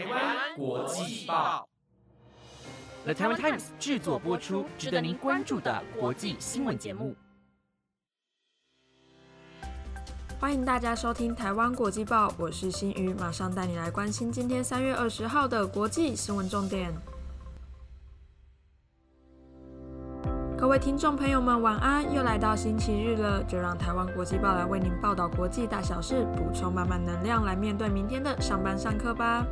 台湾国际报，The Taiwan Times 制作播出，值得您关注的国际新闻节目。欢迎大家收听台湾国际报，我是新宇，马上带你来关心今天三月二十号的国际新闻重点。各位听众朋友们，晚安！又来到星期日了，就让台湾国际报来为您报道国际大小事，补充满满能量，来面对明天的上班上课吧。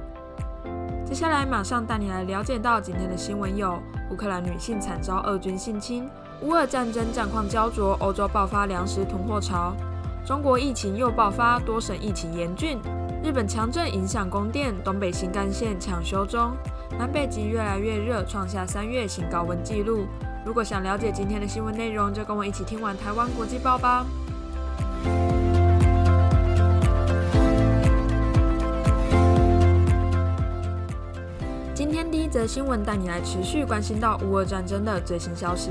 接下来马上带你来了解到今天的新闻有：乌克兰女性惨遭俄军性侵；乌俄战争战况焦灼，欧洲爆发粮食囤货潮；中国疫情又爆发，多省疫情严峻；日本强震影响供电，东北新干线抢修中；南北极越来越热，创下三月新高温纪录。如果想了解今天的新闻内容，就跟我一起听完台湾国际报吧。第一则新闻带你来持续关心到乌俄战争的最新消息。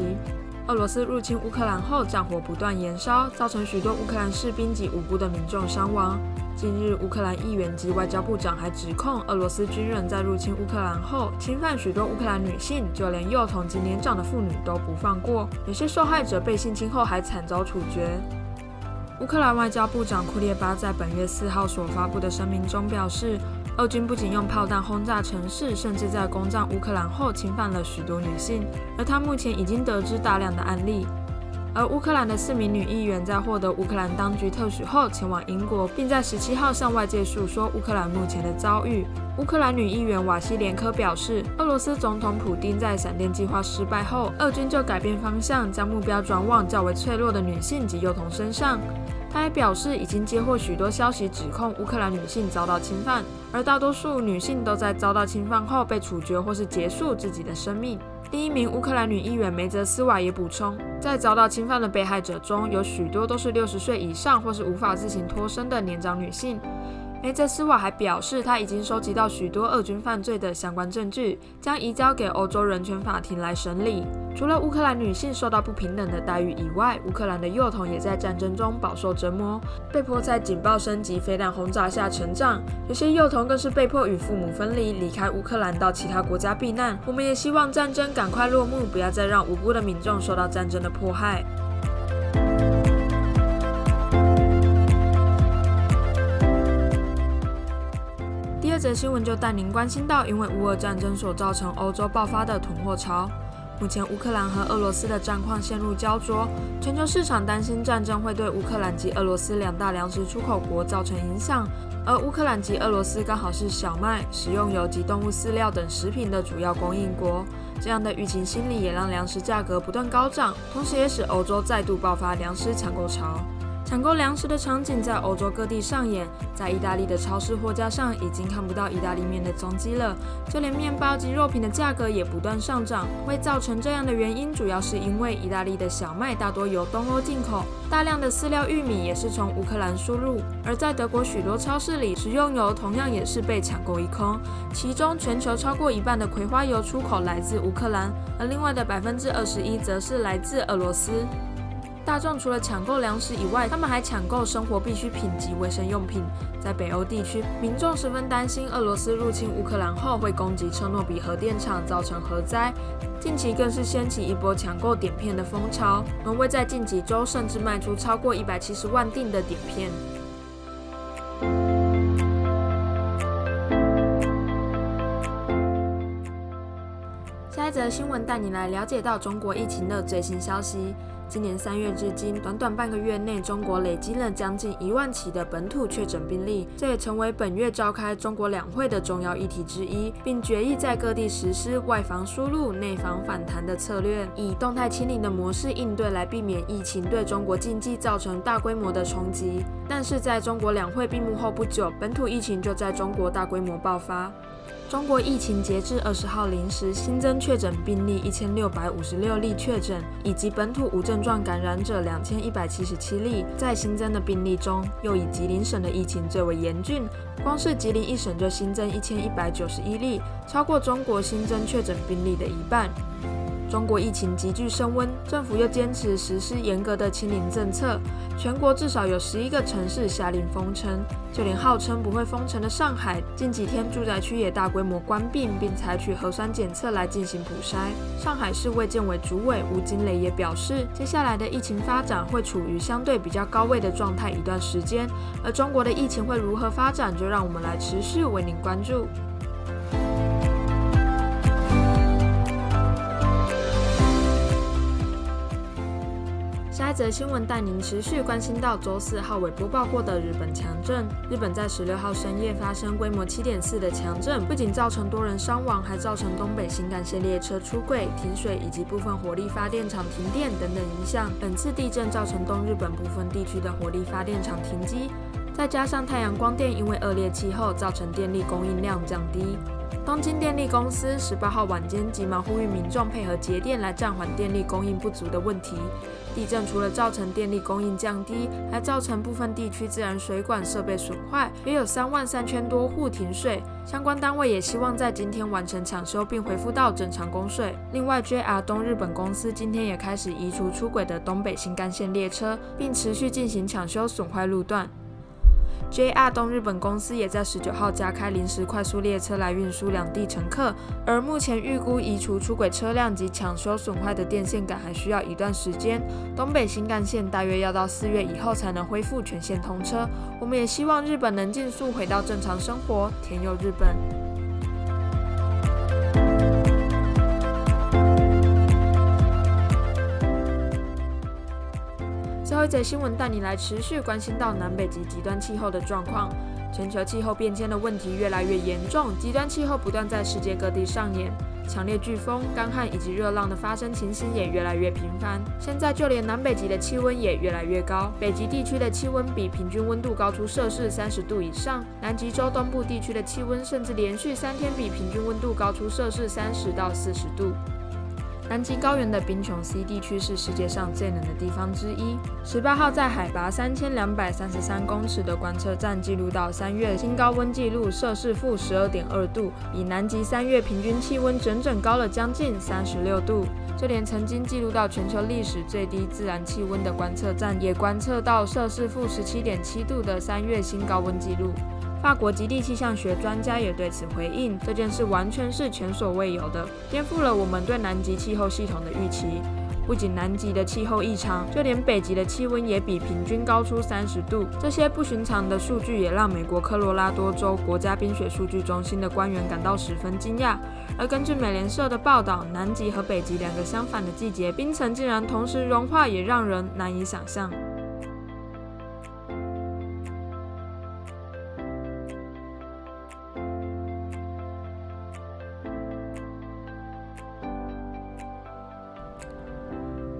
俄罗斯入侵乌克兰后，战火不断延烧，造成许多乌克兰士兵及无辜的民众伤亡。近日，乌克兰议员及外交部长还指控俄罗斯军人在入侵乌克兰后，侵犯许多乌克兰女性，就连幼童及年长的妇女都不放过。有些受害者被性侵后还惨遭处决。乌克兰外交部长库列巴在本月四号所发布的声明中表示，俄军不仅用炮弹轰炸城市，甚至在攻占乌克兰后侵犯了许多女性，而他目前已经得知大量的案例。而乌克兰的四名女议员在获得乌克兰当局特许后，前往英国，并在十七号向外界述说乌克兰目前的遭遇。乌克兰女议员瓦西连科表示，俄罗斯总统普京在闪电计划失败后，俄军就改变方向，将目标转往较为脆弱的女性及幼童身上。他还表示，已经接获许多消息，指控乌克兰女性遭到侵犯，而大多数女性都在遭到侵犯后被处决或是结束自己的生命。第一名乌克兰女议员梅泽斯瓦也补充，在遭到侵犯的被害者中有许多都是六十岁以上或是无法自行脱身的年长女性。梅泽斯瓦还表示，他已经收集到许多俄军犯罪的相关证据，将移交给欧洲人权法庭来审理。除了乌克兰女性受到不平等的待遇以外，乌克兰的幼童也在战争中饱受折磨，被迫在警报升级飞弹轰炸下成长。有些幼童更是被迫与父母分离，离开乌克兰到其他国家避难。我们也希望战争赶快落幕，不要再让无辜的民众受到战争的迫害。这则新闻就带您关心到，因为乌俄战争所造成欧洲爆发的囤货潮。目前乌克兰和俄罗斯的战况陷入焦灼，全球市场担心战争会对乌克兰及俄罗斯两大粮食出口国造成影响。而乌克兰及俄罗斯刚好是小麦、食用油及动物饲料等食品的主要供应国，这样的疫情心理也让粮食价格不断高涨，同时也使欧洲再度爆发粮食抢购潮。抢购粮食的场景在欧洲各地上演，在意大利的超市货架上已经看不到意大利面的踪迹了，就连面包及肉品的价格也不断上涨。会造成这样的原因，主要是因为意大利的小麦大多由东欧进口，大量的饲料玉米也是从乌克兰输入。而在德国许多超市里，食用油同样也是被抢购一空，其中全球超过一半的葵花油出口来自乌克兰，而另外的百分之二十一则是来自俄罗斯。大众除了抢购粮食以外，他们还抢购生活必需品及卫生用品。在北欧地区，民众十分担心俄罗斯入侵乌克兰后会攻击车诺比核电厂，造成核灾。近期更是掀起一波抢购碘片的风潮，挪威在近几周甚至卖出超过一百七十万锭的碘片。下一则新闻带你来了解到中国疫情的最新消息。今年三月至今，短短半个月内，中国累积了将近一万起的本土确诊病例，这也成为本月召开中国两会的重要议题之一，并决议在各地实施外防输入、内防反弹的策略，以动态清零的模式应对，来避免疫情对中国经济造成大规模的冲击。但是，在中国两会闭幕后不久，本土疫情就在中国大规模爆发。中国疫情截至二十号零时新增确诊病例一千六百五十六例确诊，以及本土无症症状感染者两千一百七十七例。在新增的病例中，又以吉林省的疫情最为严峻，光是吉林一省就新增一千一百九十一例，超过中国新增确诊病例的一半。中国疫情急剧升温，政府又坚持实施严格的清零政策，全国至少有十一个城市下令封城，就连号称不会封城的上海，近几天住宅区也大规模关闭，并采取核酸检测来进行普筛。上海市卫健委主委吴金雷也表示，接下来的疫情发展会处于相对比较高位的状态一段时间，而中国的疫情会如何发展，就让我们来持续为您关注。则新闻带您持续关心到周四号尾播报过的日本强震。日本在十六号深夜发生规模七点四的强震，不仅造成多人伤亡，还造成东北新干线列车出轨、停水以及部分火力发电厂停电等等影响。本次地震造成东日本部分地区的火力发电厂停机，再加上太阳光电因为恶劣气候，造成电力供应量降低。东京电力公司十八号晚间急忙呼吁民众配合节电来暂缓电力供应不足的问题。地震除了造成电力供应降低，还造成部分地区自然水管设备损坏，约有三万三千多户停水。相关单位也希望在今天完成抢修并恢复到正常供水。另外，JR 东日本公司今天也开始移除出轨的东北新干线列车，并持续进行抢修损坏路段。JR 东日本公司也在十九号加开临时快速列车来运输两地乘客，而目前预估移除出轨车辆及抢修损坏的电线杆还需要一段时间。东北新干线大约要到四月以后才能恢复全线通车。我们也希望日本能尽速回到正常生活。天佑日本。最后一则新闻带你来持续关心到南北极极端气候的状况。全球气候变迁的问题越来越严重，极端气候不断在世界各地上演，强烈飓风、干旱以及热浪的发生情形也越来越频繁。现在就连南北极的气温也越来越高，北极地区的气温比平均温度高出摄氏三十度以上，南极洲东部地区的气温甚至连续三天比平均温度高出摄氏三十到四十度。南极高原的冰穹 C 地区是世界上最冷的地方之一。十八号在海拔三千两百三十三公尺的观测站记录到三月新高温纪录摄氏负十二点二度，比南极三月平均气温整整高了将近三十六度。就连曾经记录到全球历史最低自然气温的观测站，也观测到摄氏负十七点七度的三月新高温纪录。法国极地气象学专家也对此回应，这件事完全是前所未有的，颠覆了我们对南极气候系统的预期。不仅南极的气候异常，就连北极的气温也比平均高出三十度。这些不寻常的数据也让美国科罗拉多州国家冰雪数据中心的官员感到十分惊讶。而根据美联社的报道，南极和北极两个相反的季节，冰层竟然同时融化，也让人难以想象。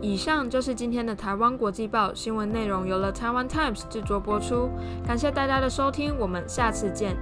以上就是今天的台湾国际报新闻内容，由了台湾 Times 制作播出。感谢大家的收听，我们下次见。